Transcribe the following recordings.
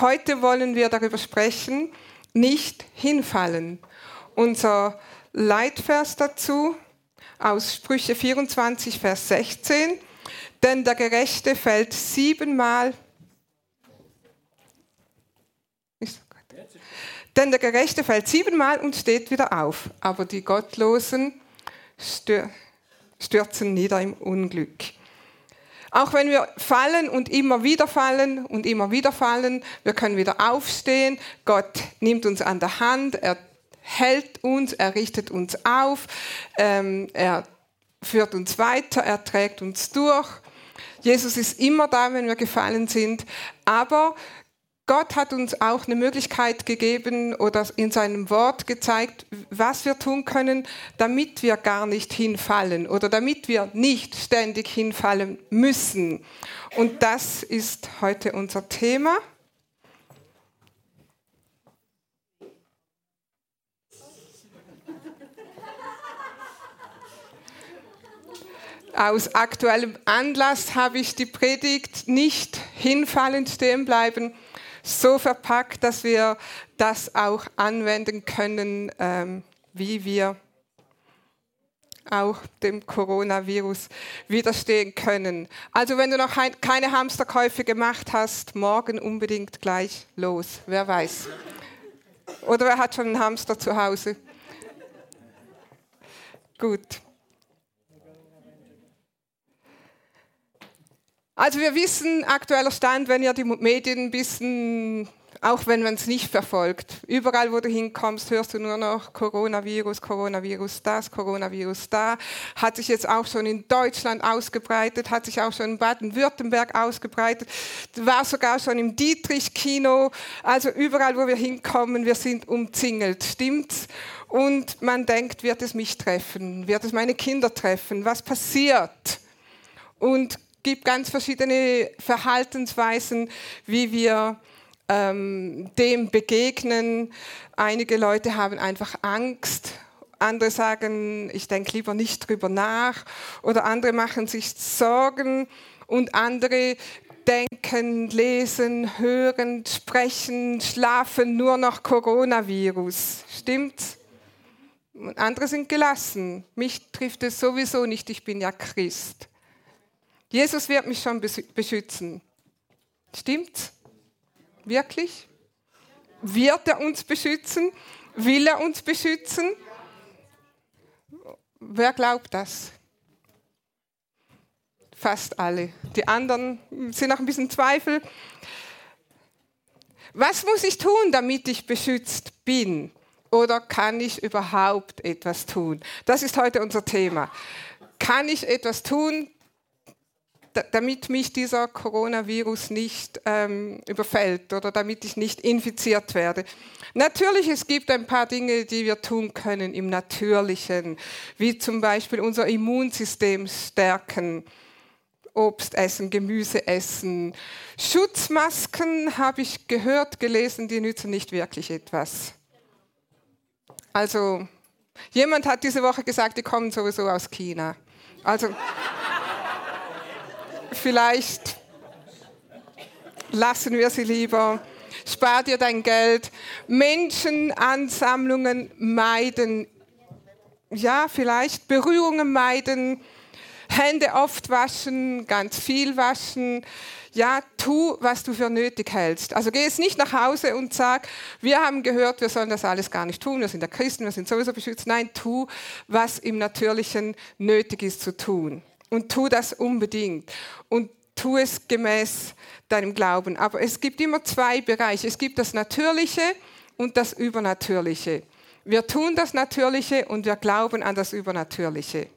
heute wollen wir darüber sprechen, nicht hinfallen. Unser Leitvers dazu aus Sprüche 24, Vers 16. Denn der Gerechte fällt siebenmal. Denn der Gerechte fällt siebenmal und steht wieder auf, aber die Gottlosen stürzen nieder im Unglück. Auch wenn wir fallen und immer wieder fallen und immer wieder fallen, wir können wieder aufstehen. Gott nimmt uns an der Hand, er hält uns, er richtet uns auf, ähm, er führt uns weiter, er trägt uns durch. Jesus ist immer da, wenn wir gefallen sind, aber Gott hat uns auch eine Möglichkeit gegeben oder in seinem Wort gezeigt, was wir tun können, damit wir gar nicht hinfallen oder damit wir nicht ständig hinfallen müssen. Und das ist heute unser Thema. Aus aktuellem Anlass habe ich die Predigt nicht hinfallend stehen bleiben, so verpackt, dass wir das auch anwenden können, ähm, wie wir auch dem Coronavirus widerstehen können. Also wenn du noch keine Hamsterkäufe gemacht hast, morgen unbedingt gleich los. Wer weiß. Oder wer hat schon einen Hamster zu Hause? Gut. Also wir wissen, aktueller Stand, wenn ihr die Medien ein bisschen, auch wenn man es nicht verfolgt, überall wo du hinkommst, hörst du nur noch Coronavirus, Coronavirus das, Coronavirus da, hat sich jetzt auch schon in Deutschland ausgebreitet, hat sich auch schon in Baden-Württemberg ausgebreitet, war sogar schon im Dietrich-Kino, also überall wo wir hinkommen, wir sind umzingelt, stimmt's? Und man denkt, wird es mich treffen, wird es meine Kinder treffen, was passiert? Und gibt ganz verschiedene Verhaltensweisen, wie wir ähm, dem begegnen. Einige Leute haben einfach Angst. Andere sagen, ich denke lieber nicht drüber nach. Oder andere machen sich Sorgen. Und andere denken, lesen, hören, sprechen, schlafen nur noch Coronavirus. Stimmt's? Und andere sind gelassen. Mich trifft es sowieso nicht, ich bin ja Christ. Jesus wird mich schon beschützen. Stimmt's? Wirklich? Wird er uns beschützen? Will er uns beschützen? Wer glaubt das? Fast alle. Die anderen sind noch ein bisschen Zweifel. Was muss ich tun, damit ich beschützt bin? Oder kann ich überhaupt etwas tun? Das ist heute unser Thema. Kann ich etwas tun, damit mich dieser Coronavirus nicht ähm, überfällt oder damit ich nicht infiziert werde. Natürlich, es gibt ein paar Dinge, die wir tun können im Natürlichen, wie zum Beispiel unser Immunsystem stärken. Obst essen, Gemüse essen. Schutzmasken habe ich gehört, gelesen, die nützen nicht wirklich etwas. Also, jemand hat diese Woche gesagt, die kommen sowieso aus China. Also, vielleicht lassen wir sie lieber. Spar dir dein Geld. Menschenansammlungen meiden. Ja, vielleicht Berührungen meiden. Hände oft waschen, ganz viel waschen. Ja, tu, was du für nötig hältst. Also geh jetzt nicht nach Hause und sag, wir haben gehört, wir sollen das alles gar nicht tun, wir sind ja Christen, wir sind sowieso beschützt. Nein, tu, was im Natürlichen nötig ist zu tun und tu das unbedingt und tu es gemäß deinem Glauben. Aber es gibt immer zwei Bereiche. Es gibt das Natürliche und das Übernatürliche. Wir tun das Natürliche und wir glauben an das Übernatürliche.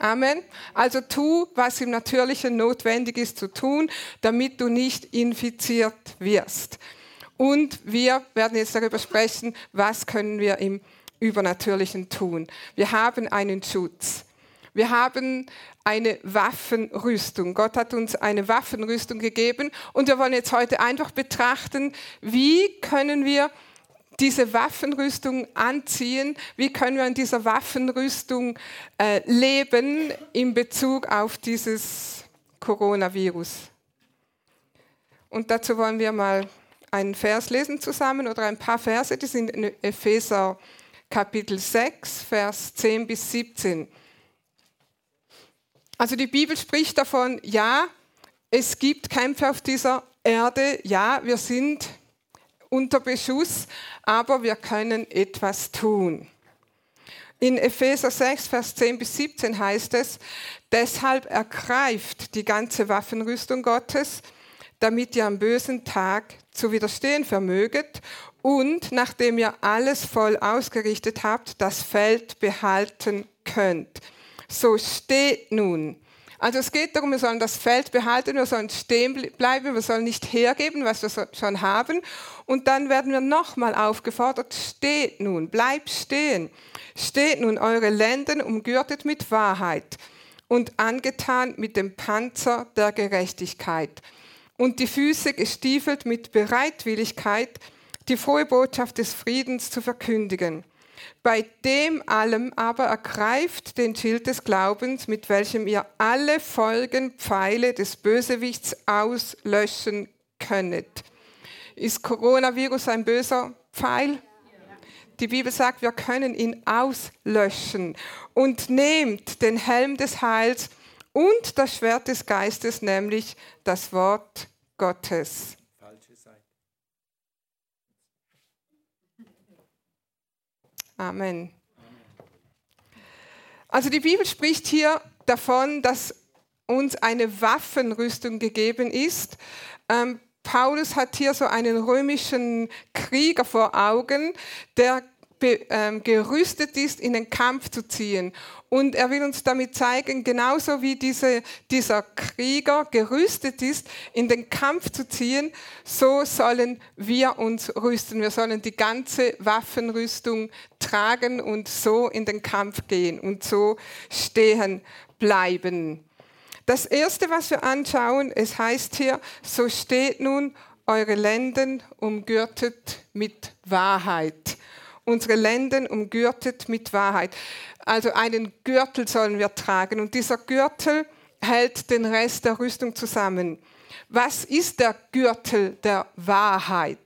Amen. Also tu, was im Natürlichen notwendig ist zu tun, damit du nicht infiziert wirst. Und wir werden jetzt darüber sprechen, was können wir im Übernatürlichen tun. Wir haben einen Schutz. Wir haben eine Waffenrüstung. Gott hat uns eine Waffenrüstung gegeben und wir wollen jetzt heute einfach betrachten, wie können wir diese Waffenrüstung anziehen, wie können wir in dieser Waffenrüstung äh, leben in Bezug auf dieses Coronavirus. Und dazu wollen wir mal einen Vers lesen zusammen oder ein paar Verse, die sind in Epheser Kapitel 6, Vers 10 bis 17. Also die Bibel spricht davon, ja, es gibt Kämpfe auf dieser Erde, ja, wir sind unter Beschuss, aber wir können etwas tun. In Epheser 6, Vers 10 bis 17 heißt es, deshalb ergreift die ganze Waffenrüstung Gottes, damit ihr am bösen Tag zu widerstehen vermöget und nachdem ihr alles voll ausgerichtet habt, das Feld behalten könnt. So steht nun. Also es geht darum, wir sollen das Feld behalten, wir sollen stehen bleiben, wir sollen nicht hergeben, was wir schon haben. Und dann werden wir nochmal aufgefordert, steht nun, bleibt stehen. Steht nun eure Lenden umgürtet mit Wahrheit und angetan mit dem Panzer der Gerechtigkeit und die Füße gestiefelt mit Bereitwilligkeit, die frohe Botschaft des Friedens zu verkündigen. Bei dem allem aber ergreift den Schild des Glaubens, mit welchem ihr alle Folgenpfeile des Bösewichts auslöschen könnet. Ist Coronavirus ein böser Pfeil? Die Bibel sagt, wir können ihn auslöschen. Und nehmt den Helm des Heils und das Schwert des Geistes, nämlich das Wort Gottes. Amen. Also die Bibel spricht hier davon, dass uns eine Waffenrüstung gegeben ist. Ähm, Paulus hat hier so einen römischen Krieger vor Augen, der ähm, gerüstet ist, in den Kampf zu ziehen. Und er will uns damit zeigen, genauso wie diese, dieser Krieger gerüstet ist, in den Kampf zu ziehen, so sollen wir uns rüsten. Wir sollen die ganze Waffenrüstung tragen und so in den Kampf gehen und so stehen bleiben. Das Erste, was wir anschauen, es heißt hier, so steht nun eure Lenden umgürtet mit Wahrheit unsere Lenden umgürtet mit Wahrheit. Also einen Gürtel sollen wir tragen und dieser Gürtel hält den Rest der Rüstung zusammen. Was ist der Gürtel der Wahrheit?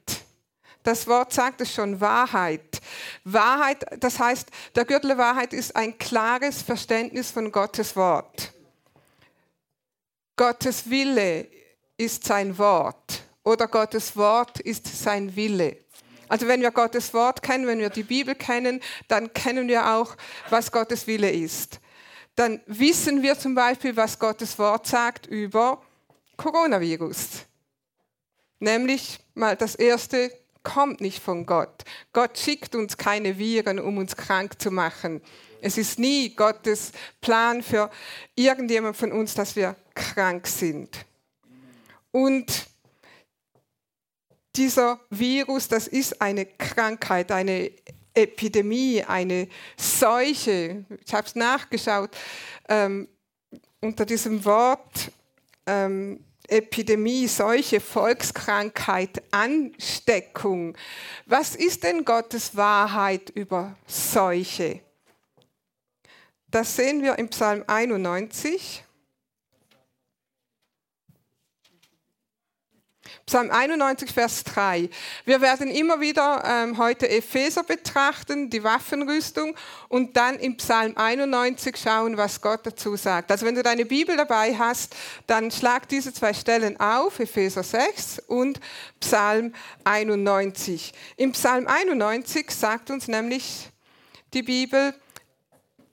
Das Wort sagt es schon, Wahrheit. Wahrheit, das heißt, der Gürtel der Wahrheit ist ein klares Verständnis von Gottes Wort. Gottes Wille ist sein Wort oder Gottes Wort ist sein Wille. Also wenn wir Gottes Wort kennen, wenn wir die Bibel kennen, dann kennen wir auch, was Gottes Wille ist. Dann wissen wir zum Beispiel, was Gottes Wort sagt über Coronavirus. Nämlich mal das erste kommt nicht von Gott. Gott schickt uns keine Viren, um uns krank zu machen. Es ist nie Gottes Plan für irgendjemand von uns, dass wir krank sind. Und dieser Virus, das ist eine Krankheit, eine Epidemie, eine Seuche. Ich habe es nachgeschaut. Ähm, unter diesem Wort ähm, Epidemie, Seuche, Volkskrankheit, Ansteckung. Was ist denn Gottes Wahrheit über Seuche? Das sehen wir im Psalm 91. Psalm 91, Vers 3. Wir werden immer wieder ähm, heute Epheser betrachten, die Waffenrüstung, und dann im Psalm 91 schauen, was Gott dazu sagt. Also wenn du deine Bibel dabei hast, dann schlag diese zwei Stellen auf, Epheser 6 und Psalm 91. Im Psalm 91 sagt uns nämlich die Bibel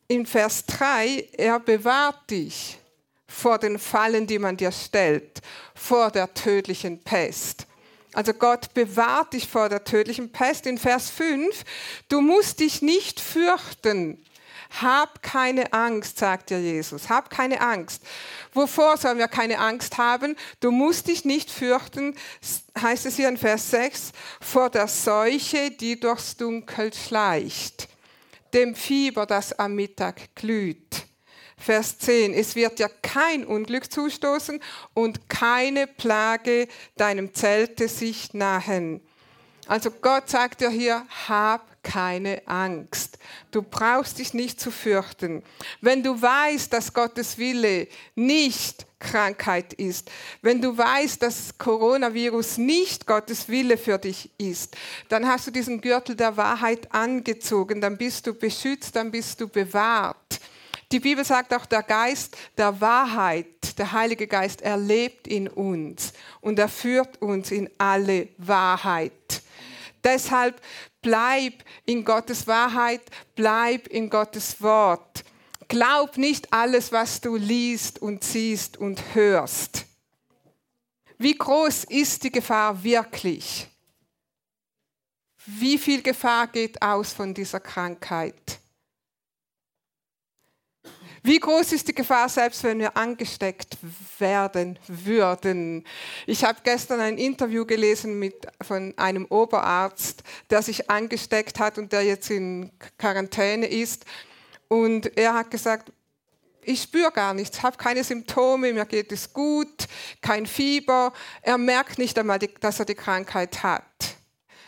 in Vers 3, er bewahrt dich vor den Fallen, die man dir stellt, vor der tödlichen Pest. Also Gott bewahrt dich vor der tödlichen Pest. In Vers 5, du musst dich nicht fürchten. Hab keine Angst, sagt dir Jesus. Hab keine Angst. Wovor sollen wir keine Angst haben? Du musst dich nicht fürchten, heißt es hier in Vers 6, vor der Seuche, die durchs Dunkel schleicht, dem Fieber, das am Mittag glüht Vers 10. Es wird dir kein Unglück zustoßen und keine Plage deinem Zelte sich nahen. Also Gott sagt dir hier, hab keine Angst. Du brauchst dich nicht zu fürchten. Wenn du weißt, dass Gottes Wille nicht Krankheit ist, wenn du weißt, dass Coronavirus nicht Gottes Wille für dich ist, dann hast du diesen Gürtel der Wahrheit angezogen, dann bist du beschützt, dann bist du bewahrt. Die Bibel sagt auch, der Geist der Wahrheit, der Heilige Geist, er lebt in uns und er führt uns in alle Wahrheit. Deshalb bleib in Gottes Wahrheit, bleib in Gottes Wort. Glaub nicht alles, was du liest und siehst und hörst. Wie groß ist die Gefahr wirklich? Wie viel Gefahr geht aus von dieser Krankheit? Wie groß ist die Gefahr, selbst wenn wir angesteckt werden würden? Ich habe gestern ein Interview gelesen mit, von einem Oberarzt, der sich angesteckt hat und der jetzt in Quarantäne ist. Und er hat gesagt, ich spüre gar nichts, habe keine Symptome, mir geht es gut, kein Fieber. Er merkt nicht einmal, dass er die Krankheit hat.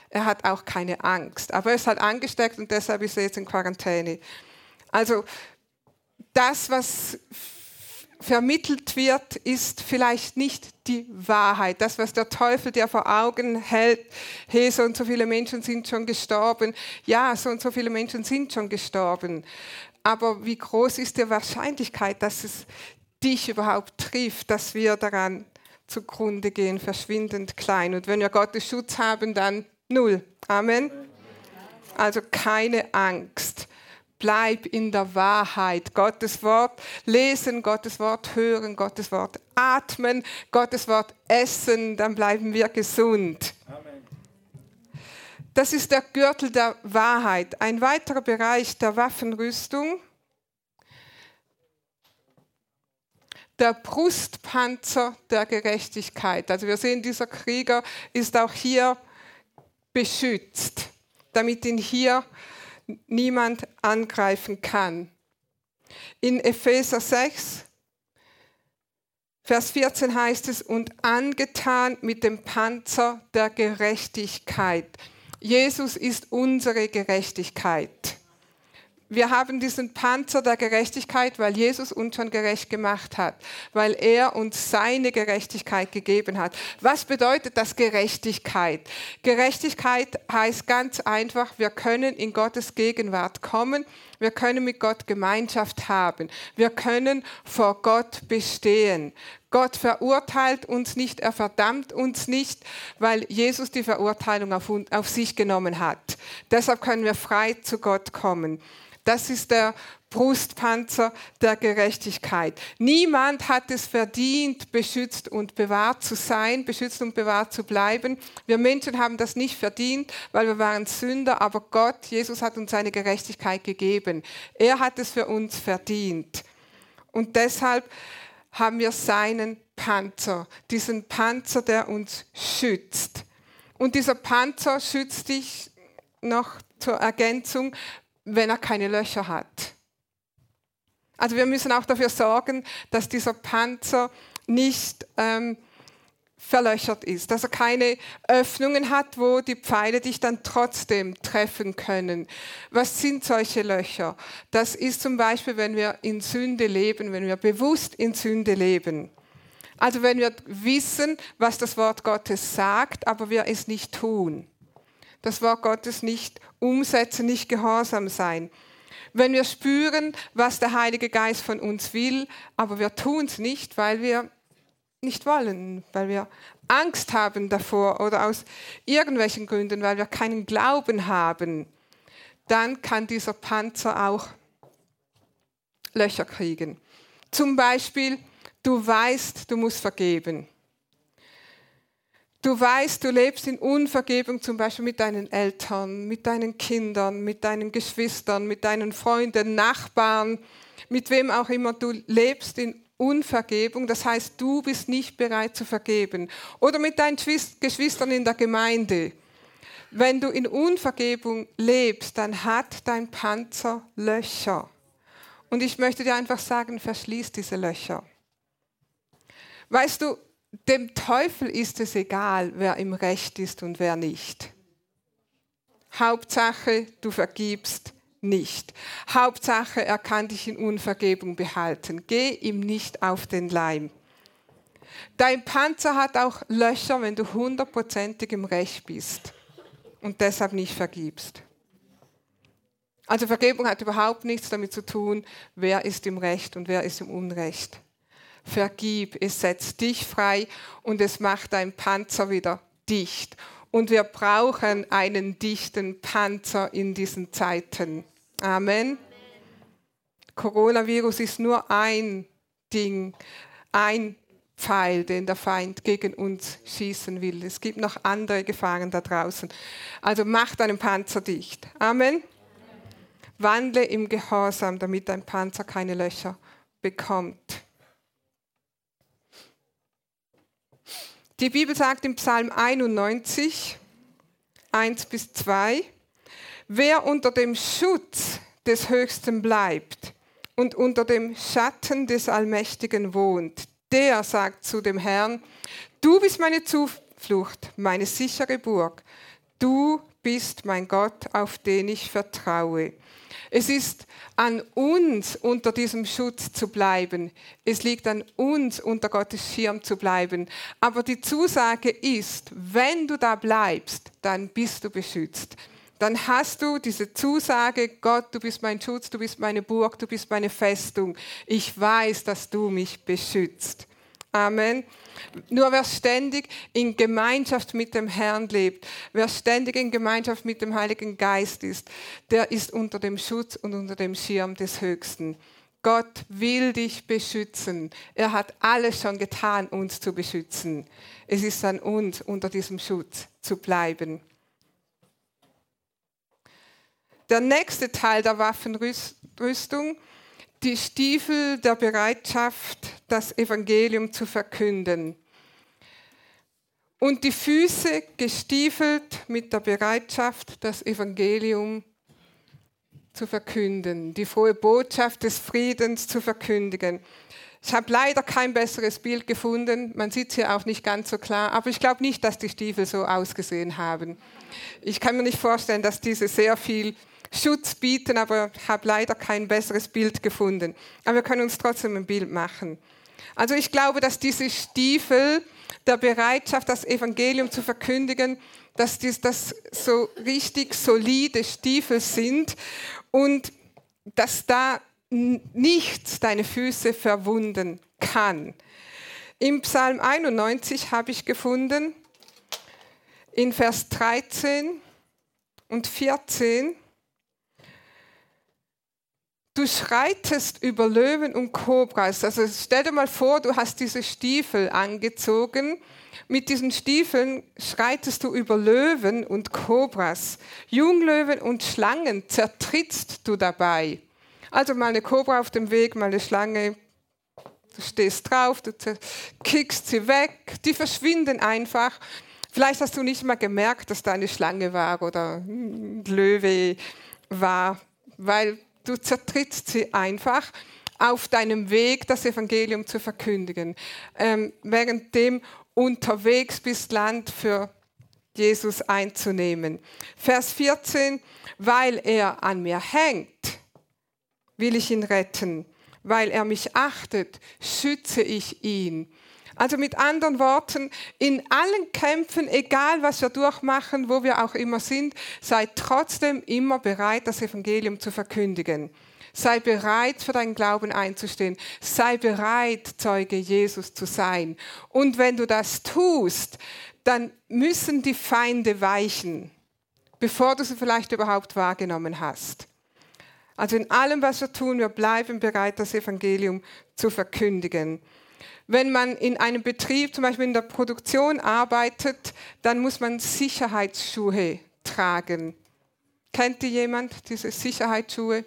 Er hat auch keine Angst, aber er ist halt angesteckt und deshalb ist er jetzt in Quarantäne. Also das, was vermittelt wird, ist vielleicht nicht die Wahrheit. Das, was der Teufel dir vor Augen hält, hey, so und so viele Menschen sind schon gestorben. Ja, so und so viele Menschen sind schon gestorben. Aber wie groß ist die Wahrscheinlichkeit, dass es dich überhaupt trifft, dass wir daran zugrunde gehen, verschwindend klein. Und wenn wir Gottes Schutz haben, dann null. Amen. Also keine Angst. Bleib in der Wahrheit. Gottes Wort lesen, Gottes Wort hören, Gottes Wort atmen, Gottes Wort essen, dann bleiben wir gesund. Amen. Das ist der Gürtel der Wahrheit. Ein weiterer Bereich der Waffenrüstung. Der Brustpanzer der Gerechtigkeit. Also wir sehen, dieser Krieger ist auch hier beschützt, damit ihn hier niemand angreifen kann. In Epheser 6, Vers 14 heißt es, und angetan mit dem Panzer der Gerechtigkeit. Jesus ist unsere Gerechtigkeit. Wir haben diesen Panzer der Gerechtigkeit, weil Jesus uns schon gerecht gemacht hat, weil er uns seine Gerechtigkeit gegeben hat. Was bedeutet das Gerechtigkeit? Gerechtigkeit heißt ganz einfach, wir können in Gottes Gegenwart kommen, wir können mit Gott Gemeinschaft haben, wir können vor Gott bestehen. Gott verurteilt uns nicht, er verdammt uns nicht, weil Jesus die Verurteilung auf, auf sich genommen hat. Deshalb können wir frei zu Gott kommen. Das ist der Brustpanzer der Gerechtigkeit. Niemand hat es verdient, beschützt und bewahrt zu sein, beschützt und bewahrt zu bleiben. Wir Menschen haben das nicht verdient, weil wir waren Sünder, aber Gott, Jesus hat uns seine Gerechtigkeit gegeben. Er hat es für uns verdient. Und deshalb haben wir seinen Panzer, diesen Panzer, der uns schützt. Und dieser Panzer schützt dich noch zur Ergänzung wenn er keine Löcher hat. Also wir müssen auch dafür sorgen, dass dieser Panzer nicht ähm, verlöchert ist, dass er keine Öffnungen hat, wo die Pfeile dich dann trotzdem treffen können. Was sind solche Löcher? Das ist zum Beispiel, wenn wir in Sünde leben, wenn wir bewusst in Sünde leben. Also wenn wir wissen, was das Wort Gottes sagt, aber wir es nicht tun das Wort Gottes nicht umsetzen, nicht gehorsam sein. Wenn wir spüren, was der Heilige Geist von uns will, aber wir tun es nicht, weil wir nicht wollen, weil wir Angst haben davor oder aus irgendwelchen Gründen, weil wir keinen Glauben haben, dann kann dieser Panzer auch Löcher kriegen. Zum Beispiel, du weißt, du musst vergeben. Du weißt, du lebst in Unvergebung zum Beispiel mit deinen Eltern, mit deinen Kindern, mit deinen Geschwistern, mit deinen Freunden, Nachbarn, mit wem auch immer. Du lebst in Unvergebung, das heißt, du bist nicht bereit zu vergeben. Oder mit deinen Geschwistern in der Gemeinde. Wenn du in Unvergebung lebst, dann hat dein Panzer Löcher. Und ich möchte dir einfach sagen, verschließ diese Löcher. Weißt du, dem Teufel ist es egal, wer im Recht ist und wer nicht. Hauptsache, du vergibst nicht. Hauptsache, er kann dich in Unvergebung behalten. Geh ihm nicht auf den Leim. Dein Panzer hat auch Löcher, wenn du hundertprozentig im Recht bist und deshalb nicht vergibst. Also Vergebung hat überhaupt nichts damit zu tun, wer ist im Recht und wer ist im Unrecht. Vergib, es setzt dich frei und es macht dein Panzer wieder dicht. Und wir brauchen einen dichten Panzer in diesen Zeiten. Amen. Coronavirus ist nur ein Ding, ein Pfeil, den der Feind gegen uns schießen will. Es gibt noch andere Gefahren da draußen. Also mach deinen Panzer dicht. Amen. Wandle im Gehorsam, damit dein Panzer keine Löcher bekommt. Die Bibel sagt im Psalm 91, 1 bis 2, Wer unter dem Schutz des Höchsten bleibt und unter dem Schatten des Allmächtigen wohnt, der sagt zu dem Herrn, du bist meine Zuflucht, meine sichere Burg, du bist mein Gott, auf den ich vertraue. Es ist an uns, unter diesem Schutz zu bleiben. Es liegt an uns, unter Gottes Schirm zu bleiben. Aber die Zusage ist, wenn du da bleibst, dann bist du beschützt dann hast du diese Zusage, Gott, du bist mein Schutz, du bist meine Burg, du bist meine Festung. Ich weiß, dass du mich beschützt. Amen. Nur wer ständig in Gemeinschaft mit dem Herrn lebt, wer ständig in Gemeinschaft mit dem Heiligen Geist ist, der ist unter dem Schutz und unter dem Schirm des Höchsten. Gott will dich beschützen. Er hat alles schon getan, uns zu beschützen. Es ist an uns, unter diesem Schutz zu bleiben. Der nächste Teil der Waffenrüstung, die Stiefel der Bereitschaft, das Evangelium zu verkünden. Und die Füße gestiefelt mit der Bereitschaft, das Evangelium zu verkünden, die frohe Botschaft des Friedens zu verkündigen. Ich habe leider kein besseres Bild gefunden, man sieht es hier auch nicht ganz so klar, aber ich glaube nicht, dass die Stiefel so ausgesehen haben. Ich kann mir nicht vorstellen, dass diese sehr viel Schutz bieten, aber habe leider kein besseres Bild gefunden. Aber wir können uns trotzdem ein Bild machen. Also ich glaube, dass diese Stiefel der Bereitschaft, das Evangelium zu verkündigen, dass dies, das so richtig solide Stiefel sind und dass da nichts deine Füße verwunden kann. Im Psalm 91 habe ich gefunden, in Vers 13 und 14, Du schreitest über Löwen und Kobras. Also stell dir mal vor, du hast diese Stiefel angezogen. Mit diesen Stiefeln schreitest du über Löwen und Kobras. Junglöwen und Schlangen zertrittst du dabei. Also mal eine Kobra auf dem Weg, mal eine Schlange. Du stehst drauf, du kickst sie weg. Die verschwinden einfach. Vielleicht hast du nicht mal gemerkt, dass da eine Schlange war oder ein Löwe war, weil Du zertrittst sie einfach auf deinem Weg, das Evangelium zu verkündigen. Ähm, währenddem unterwegs bist, Land für Jesus einzunehmen. Vers 14, weil er an mir hängt, will ich ihn retten. Weil er mich achtet, schütze ich ihn. Also mit anderen Worten, in allen Kämpfen, egal was wir durchmachen, wo wir auch immer sind, sei trotzdem immer bereit, das Evangelium zu verkündigen. Sei bereit, für deinen Glauben einzustehen. Sei bereit, Zeuge Jesus zu sein. Und wenn du das tust, dann müssen die Feinde weichen, bevor du sie vielleicht überhaupt wahrgenommen hast. Also in allem, was wir tun, wir bleiben bereit, das Evangelium zu verkündigen. Wenn man in einem Betrieb, zum Beispiel in der Produktion arbeitet, dann muss man Sicherheitsschuhe tragen. Kennt die jemand diese Sicherheitsschuhe?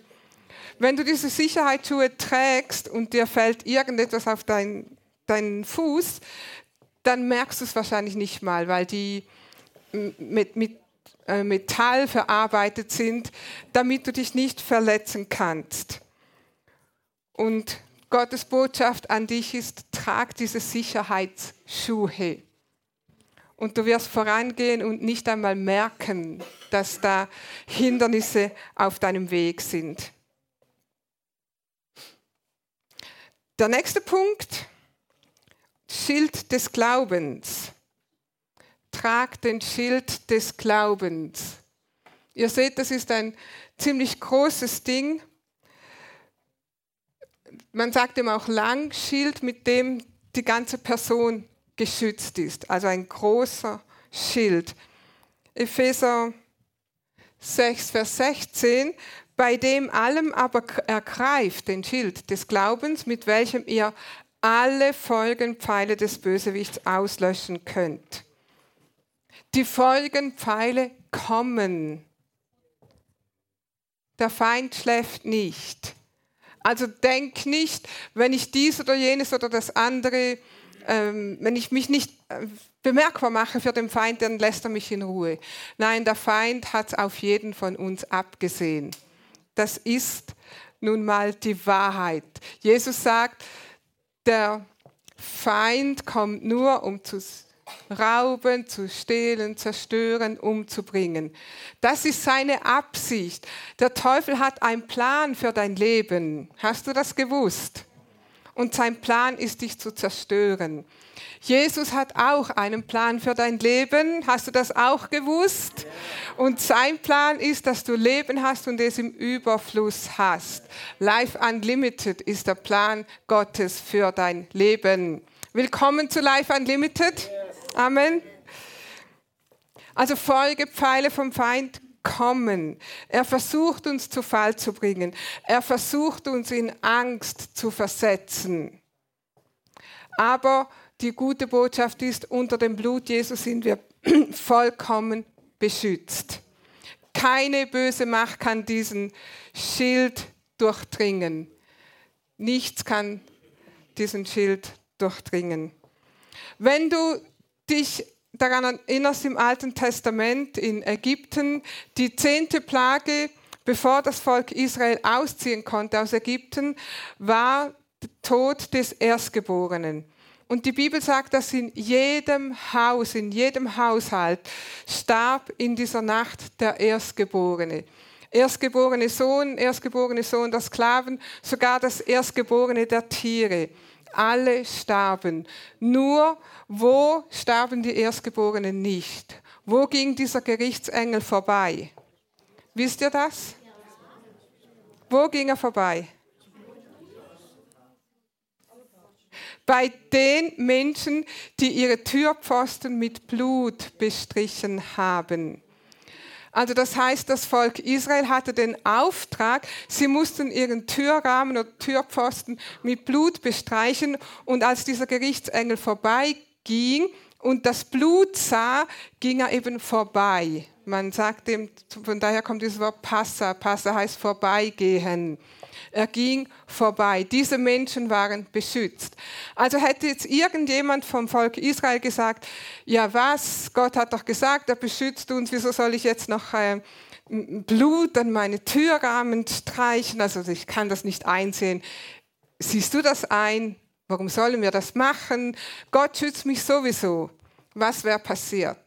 Wenn du diese Sicherheitsschuhe trägst und dir fällt irgendetwas auf deinen dein Fuß, dann merkst du es wahrscheinlich nicht mal, weil die mit, mit äh, Metall verarbeitet sind, damit du dich nicht verletzen kannst. Und Gottes Botschaft an dich ist, trag diese Sicherheitsschuhe. und du wirst vorangehen und nicht einmal merken, dass da Hindernisse auf deinem Weg sind. Der nächste Punkt, Schild des Glaubens. Trag den Schild des Glaubens. Ihr seht, das ist ein ziemlich großes Ding. Man sagt ihm auch Langschild, mit dem die ganze Person geschützt ist. Also ein großer Schild. Epheser 6, Vers 16, bei dem allem aber ergreift den Schild des Glaubens, mit welchem ihr alle Folgenpfeile des Bösewichts auslöschen könnt. Die Folgenpfeile kommen. Der Feind schläft nicht. Also denk nicht, wenn ich dies oder jenes oder das andere ähm, wenn ich mich nicht äh, bemerkbar mache für den Feind, dann lässt er mich in Ruhe. Nein, der Feind hat auf jeden von uns abgesehen. Das ist nun mal die Wahrheit. Jesus sagt, der Feind kommt nur, um zu rauben, zu stehlen, zerstören, umzubringen. Das ist seine Absicht. Der Teufel hat einen Plan für dein Leben. Hast du das gewusst? und sein Plan ist, dich zu zerstören. Jesus hat auch einen Plan für dein Leben. Hast du das auch gewusst? Und sein Plan ist, dass du Leben hast und es im Überfluss hast. Life Unlimited ist der Plan Gottes für dein Leben. Willkommen zu Life Unlimited. Amen. Also Folgepfeile vom Feind kommen. Er versucht uns zu Fall zu bringen. Er versucht uns in Angst zu versetzen. Aber die gute Botschaft ist, unter dem Blut Jesus sind wir vollkommen beschützt. Keine böse Macht kann diesen Schild durchdringen. Nichts kann diesen Schild durchdringen. Wenn du dich daran erinnerst im Alten Testament in Ägypten, die zehnte Plage, bevor das Volk Israel ausziehen konnte aus Ägypten, war der Tod des Erstgeborenen. Und die Bibel sagt, dass in jedem Haus, in jedem Haushalt starb in dieser Nacht der Erstgeborene. Erstgeborene Sohn, erstgeborene Sohn der Sklaven, sogar das Erstgeborene der Tiere alle starben. Nur wo starben die Erstgeborenen nicht? Wo ging dieser Gerichtsengel vorbei? Wisst ihr das? Wo ging er vorbei? Bei den Menschen, die ihre Türpfosten mit Blut bestrichen haben. Also das heißt, das Volk Israel hatte den Auftrag, sie mussten ihren Türrahmen oder Türpfosten mit Blut bestreichen und als dieser Gerichtsengel vorbeiging und das Blut sah, ging er eben vorbei. Man sagt dem, von daher kommt dieses Wort Passa. Passa heißt vorbeigehen. Er ging vorbei. Diese Menschen waren beschützt. Also hätte jetzt irgendjemand vom Volk Israel gesagt, ja was, Gott hat doch gesagt, er beschützt uns, wieso soll ich jetzt noch äh, Blut an meine Türrahmen streichen? Also ich kann das nicht einsehen. Siehst du das ein? Warum sollen wir das machen? Gott schützt mich sowieso. Was wäre passiert?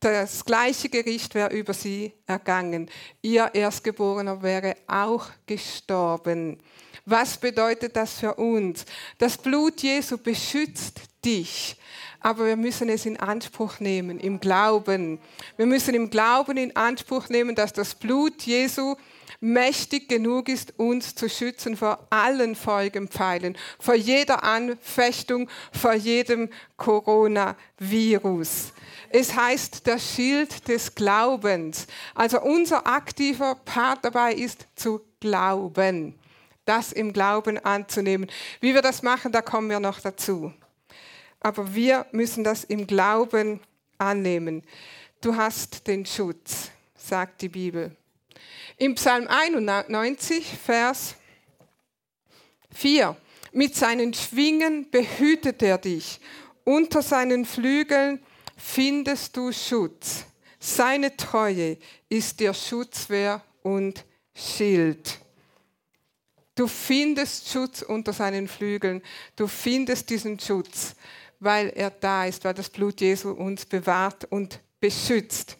Das gleiche Gericht wäre über sie ergangen. Ihr Erstgeborener wäre auch gestorben. Was bedeutet das für uns? Das Blut Jesu beschützt dich, aber wir müssen es in Anspruch nehmen, im Glauben. Wir müssen im Glauben in Anspruch nehmen, dass das Blut Jesu mächtig genug ist, uns zu schützen vor allen Folgenpfeilen, vor jeder Anfechtung, vor jedem Coronavirus. Es heißt der Schild des Glaubens. Also unser aktiver Part dabei ist zu glauben, das im Glauben anzunehmen. Wie wir das machen, da kommen wir noch dazu. Aber wir müssen das im Glauben annehmen. Du hast den Schutz, sagt die Bibel. Im Psalm 91, Vers 4. Mit seinen Schwingen behütet er dich. Unter seinen Flügeln findest du Schutz. Seine Treue ist dir Schutzwehr und Schild. Du findest Schutz unter seinen Flügeln. Du findest diesen Schutz. weil er da ist, weil das Blut Jesu uns bewahrt und beschützt.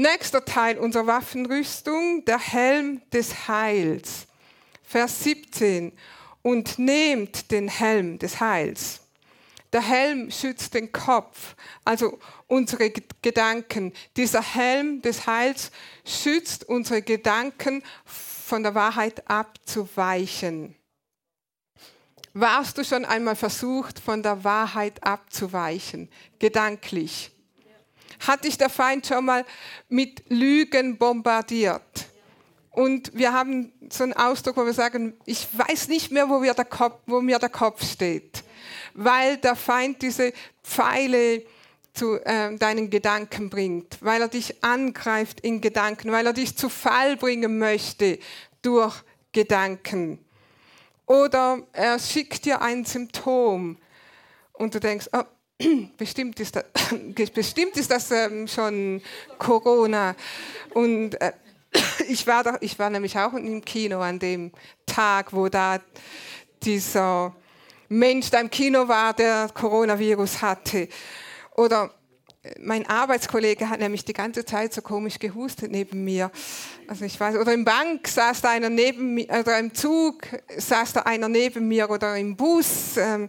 Nächster Teil unserer Waffenrüstung, der Helm des Heils. Vers 17. Und nehmt den Helm des Heils. Der Helm schützt den Kopf, also unsere Gedanken. Dieser Helm des Heils schützt unsere Gedanken von der Wahrheit abzuweichen. Warst du schon einmal versucht, von der Wahrheit abzuweichen, gedanklich? Hat dich der Feind schon mal mit Lügen bombardiert? Und wir haben so einen Ausdruck, wo wir sagen, ich weiß nicht mehr, wo, Kopf, wo mir der Kopf steht, weil der Feind diese Pfeile zu äh, deinen Gedanken bringt, weil er dich angreift in Gedanken, weil er dich zu Fall bringen möchte durch Gedanken. Oder er schickt dir ein Symptom und du denkst, oh, bestimmt ist das, bestimmt ist das schon Corona. Und äh, ich, war da, ich war nämlich auch im Kino an dem Tag, wo da dieser Mensch da im Kino war, der Coronavirus hatte. Oder äh, mein Arbeitskollege hat nämlich die ganze Zeit so komisch gehustet neben mir. Also ich weiß, oder im Bank saß da einer neben mir, oder im Zug saß da einer neben mir oder im Bus. Ähm,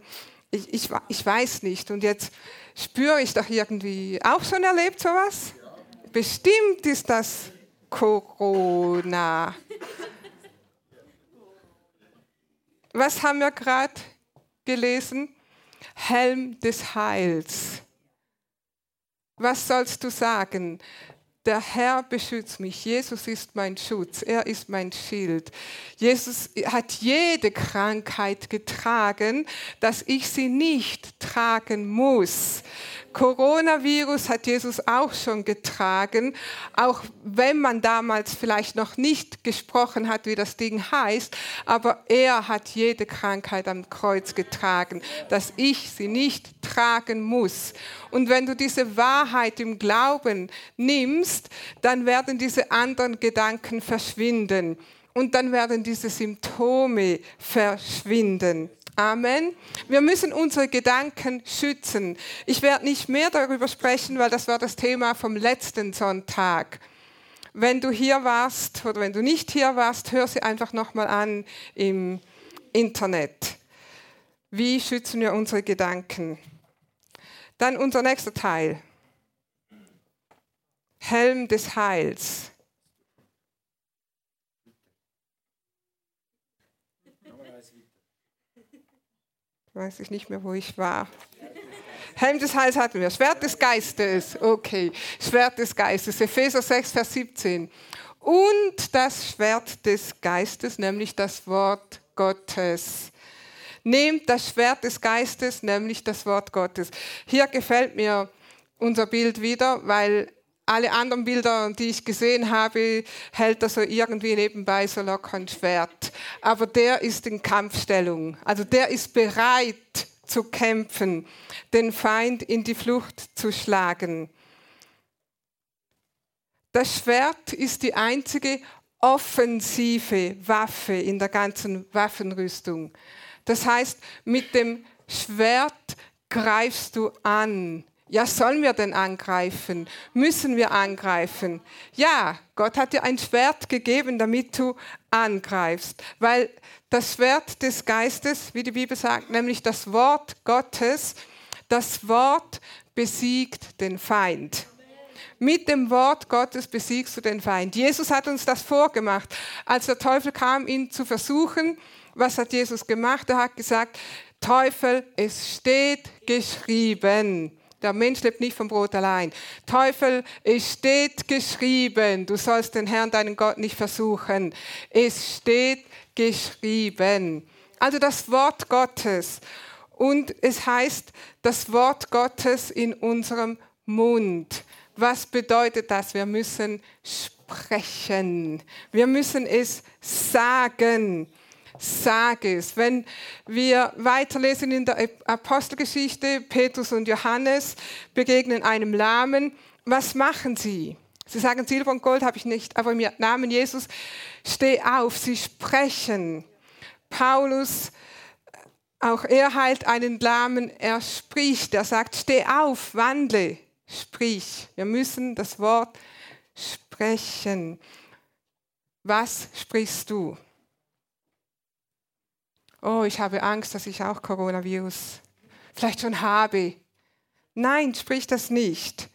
ich, ich, ich weiß nicht. Und jetzt spüre ich doch irgendwie auch schon erlebt sowas. Bestimmt ist das Corona. Was haben wir gerade gelesen? Helm des Heils. Was sollst du sagen? Der Herr beschützt mich. Jesus ist mein Schutz. Er ist mein Schild. Jesus hat jede Krankheit getragen, dass ich sie nicht tragen muss. Coronavirus hat Jesus auch schon getragen, auch wenn man damals vielleicht noch nicht gesprochen hat, wie das Ding heißt, aber er hat jede Krankheit am Kreuz getragen, dass ich sie nicht tragen muss. Und wenn du diese Wahrheit im Glauben nimmst, dann werden diese anderen Gedanken verschwinden und dann werden diese Symptome verschwinden. Amen. Wir müssen unsere Gedanken schützen. Ich werde nicht mehr darüber sprechen, weil das war das Thema vom letzten Sonntag. Wenn du hier warst oder wenn du nicht hier warst, hör sie einfach nochmal an im Internet. Wie schützen wir unsere Gedanken? Dann unser nächster Teil. Helm des Heils. Weiß ich nicht mehr, wo ich war. Helm des Heils hatten wir. Schwert des Geistes. Okay. Schwert des Geistes. Epheser 6, Vers 17. Und das Schwert des Geistes, nämlich das Wort Gottes. Nehmt das Schwert des Geistes, nämlich das Wort Gottes. Hier gefällt mir unser Bild wieder, weil alle anderen Bilder, die ich gesehen habe, hält er so irgendwie nebenbei so locker ein Schwert. Aber der ist in Kampfstellung. Also der ist bereit zu kämpfen, den Feind in die Flucht zu schlagen. Das Schwert ist die einzige offensive Waffe in der ganzen Waffenrüstung. Das heißt, mit dem Schwert greifst du an ja, sollen wir denn angreifen? Müssen wir angreifen? Ja, Gott hat dir ein Schwert gegeben, damit du angreifst. Weil das Schwert des Geistes, wie die Bibel sagt, nämlich das Wort Gottes, das Wort besiegt den Feind. Mit dem Wort Gottes besiegst du den Feind. Jesus hat uns das vorgemacht. Als der Teufel kam, ihn zu versuchen, was hat Jesus gemacht? Er hat gesagt, Teufel, es steht geschrieben. Der Mensch lebt nicht vom Brot allein. Teufel, es steht geschrieben, du sollst den Herrn, deinen Gott, nicht versuchen. Es steht geschrieben. Also das Wort Gottes. Und es heißt, das Wort Gottes in unserem Mund. Was bedeutet das? Wir müssen sprechen. Wir müssen es sagen sage es. Wenn wir weiterlesen in der Apostelgeschichte, Petrus und Johannes begegnen einem Lahmen. Was machen sie? Sie sagen, Silber und Gold habe ich nicht, aber im Namen Jesus, steh auf. Sie sprechen. Paulus Auch er heilt einen Lahmen, er spricht, er sagt, steh auf, wandle, sprich. Wir müssen das Wort sprechen. Was sprichst du? Oh, ich habe Angst, dass ich auch Coronavirus vielleicht schon habe. Nein, sprich das nicht.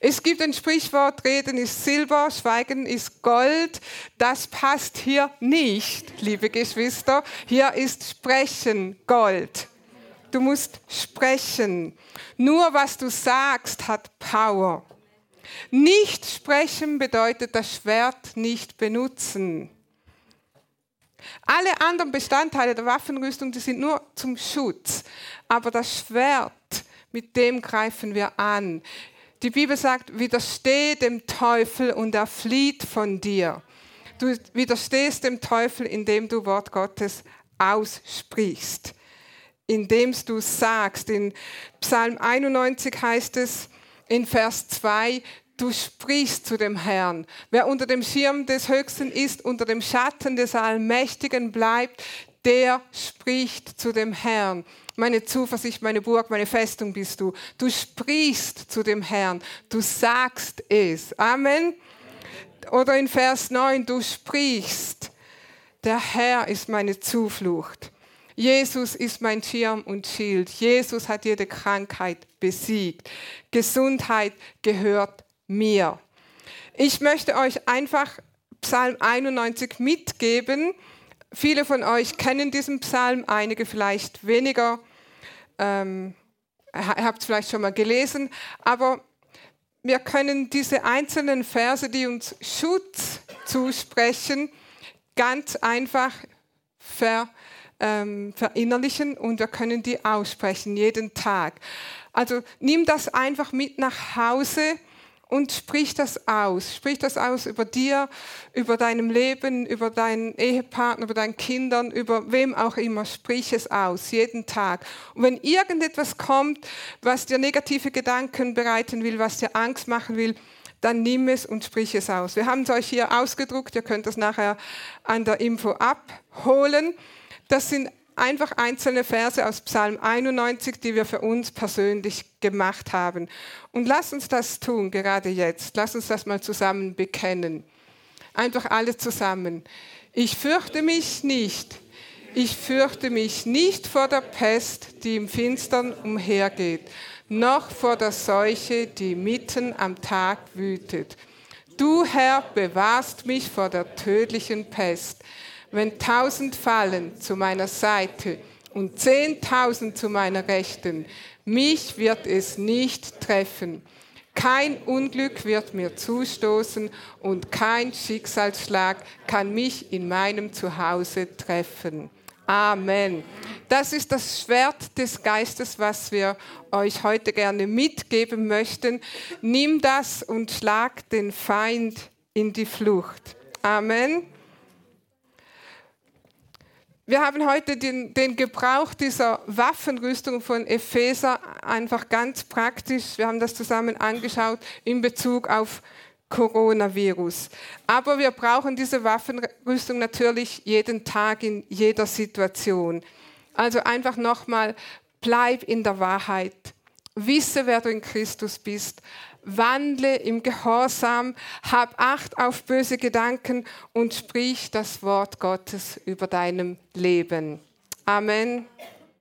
Es gibt ein Sprichwort, Reden ist Silber, Schweigen ist Gold. Das passt hier nicht, liebe Geschwister. Hier ist Sprechen Gold. Du musst sprechen. Nur was du sagst hat Power. Nicht sprechen bedeutet das Schwert nicht benutzen. Alle anderen Bestandteile der Waffenrüstung, die sind nur zum Schutz. Aber das Schwert, mit dem greifen wir an. Die Bibel sagt, widersteh dem Teufel und er flieht von dir. Du widerstehst dem Teufel, indem du Wort Gottes aussprichst, indem du sagst. In Psalm 91 heißt es in Vers 2, du sprichst zu dem Herrn. Wer unter dem Schirm des Höchsten ist, unter dem Schatten des Allmächtigen bleibt, der spricht zu dem Herrn meine Zuversicht, meine Burg, meine Festung bist du. Du sprichst zu dem Herrn, du sagst es. Amen. Oder in Vers 9, du sprichst, der Herr ist meine Zuflucht. Jesus ist mein Schirm und Schild. Jesus hat jede Krankheit besiegt. Gesundheit gehört mir. Ich möchte euch einfach Psalm 91 mitgeben. Viele von euch kennen diesen Psalm, einige vielleicht weniger ähm, habt es vielleicht schon mal gelesen, aber wir können diese einzelnen Verse, die uns Schutz zusprechen, ganz einfach ver, ähm, verinnerlichen und wir können die aussprechen jeden Tag. Also nimm das einfach mit nach Hause und sprich das aus. Sprich das aus über dir, über deinem Leben, über deinen Ehepartner, über deinen Kindern, über wem auch immer. Sprich es aus, jeden Tag. Und wenn irgendetwas kommt, was dir negative Gedanken bereiten will, was dir Angst machen will, dann nimm es und sprich es aus. Wir haben es euch hier ausgedruckt, ihr könnt das nachher an der Info abholen. Das sind einfach einzelne Verse aus Psalm 91, die wir für uns persönlich gemacht haben. Und lass uns das tun, gerade jetzt. Lass uns das mal zusammen bekennen. Einfach alle zusammen. Ich fürchte mich nicht. Ich fürchte mich nicht vor der Pest, die im Finstern umhergeht, noch vor der Seuche, die mitten am Tag wütet. Du, Herr, bewahrst mich vor der tödlichen Pest wenn tausend fallen zu meiner Seite und zehntausend zu meiner Rechten, mich wird es nicht treffen. Kein Unglück wird mir zustoßen und kein Schicksalsschlag kann mich in meinem Zuhause treffen. Amen. Das ist das Schwert des Geistes, was wir euch heute gerne mitgeben möchten. Nimm das und schlag den Feind in die Flucht. Amen. Wir haben heute den, den, Gebrauch dieser Waffenrüstung von Epheser einfach ganz praktisch, wir haben das zusammen angeschaut, in Bezug auf Coronavirus. Aber wir brauchen diese Waffenrüstung natürlich jeden Tag in jeder Situation. Also einfach nochmal, bleib in der Wahrheit. Wisse, wer du in Christus bist wandle im Gehorsam, hab Acht auf böse Gedanken und sprich das Wort Gottes über deinem Leben. Amen.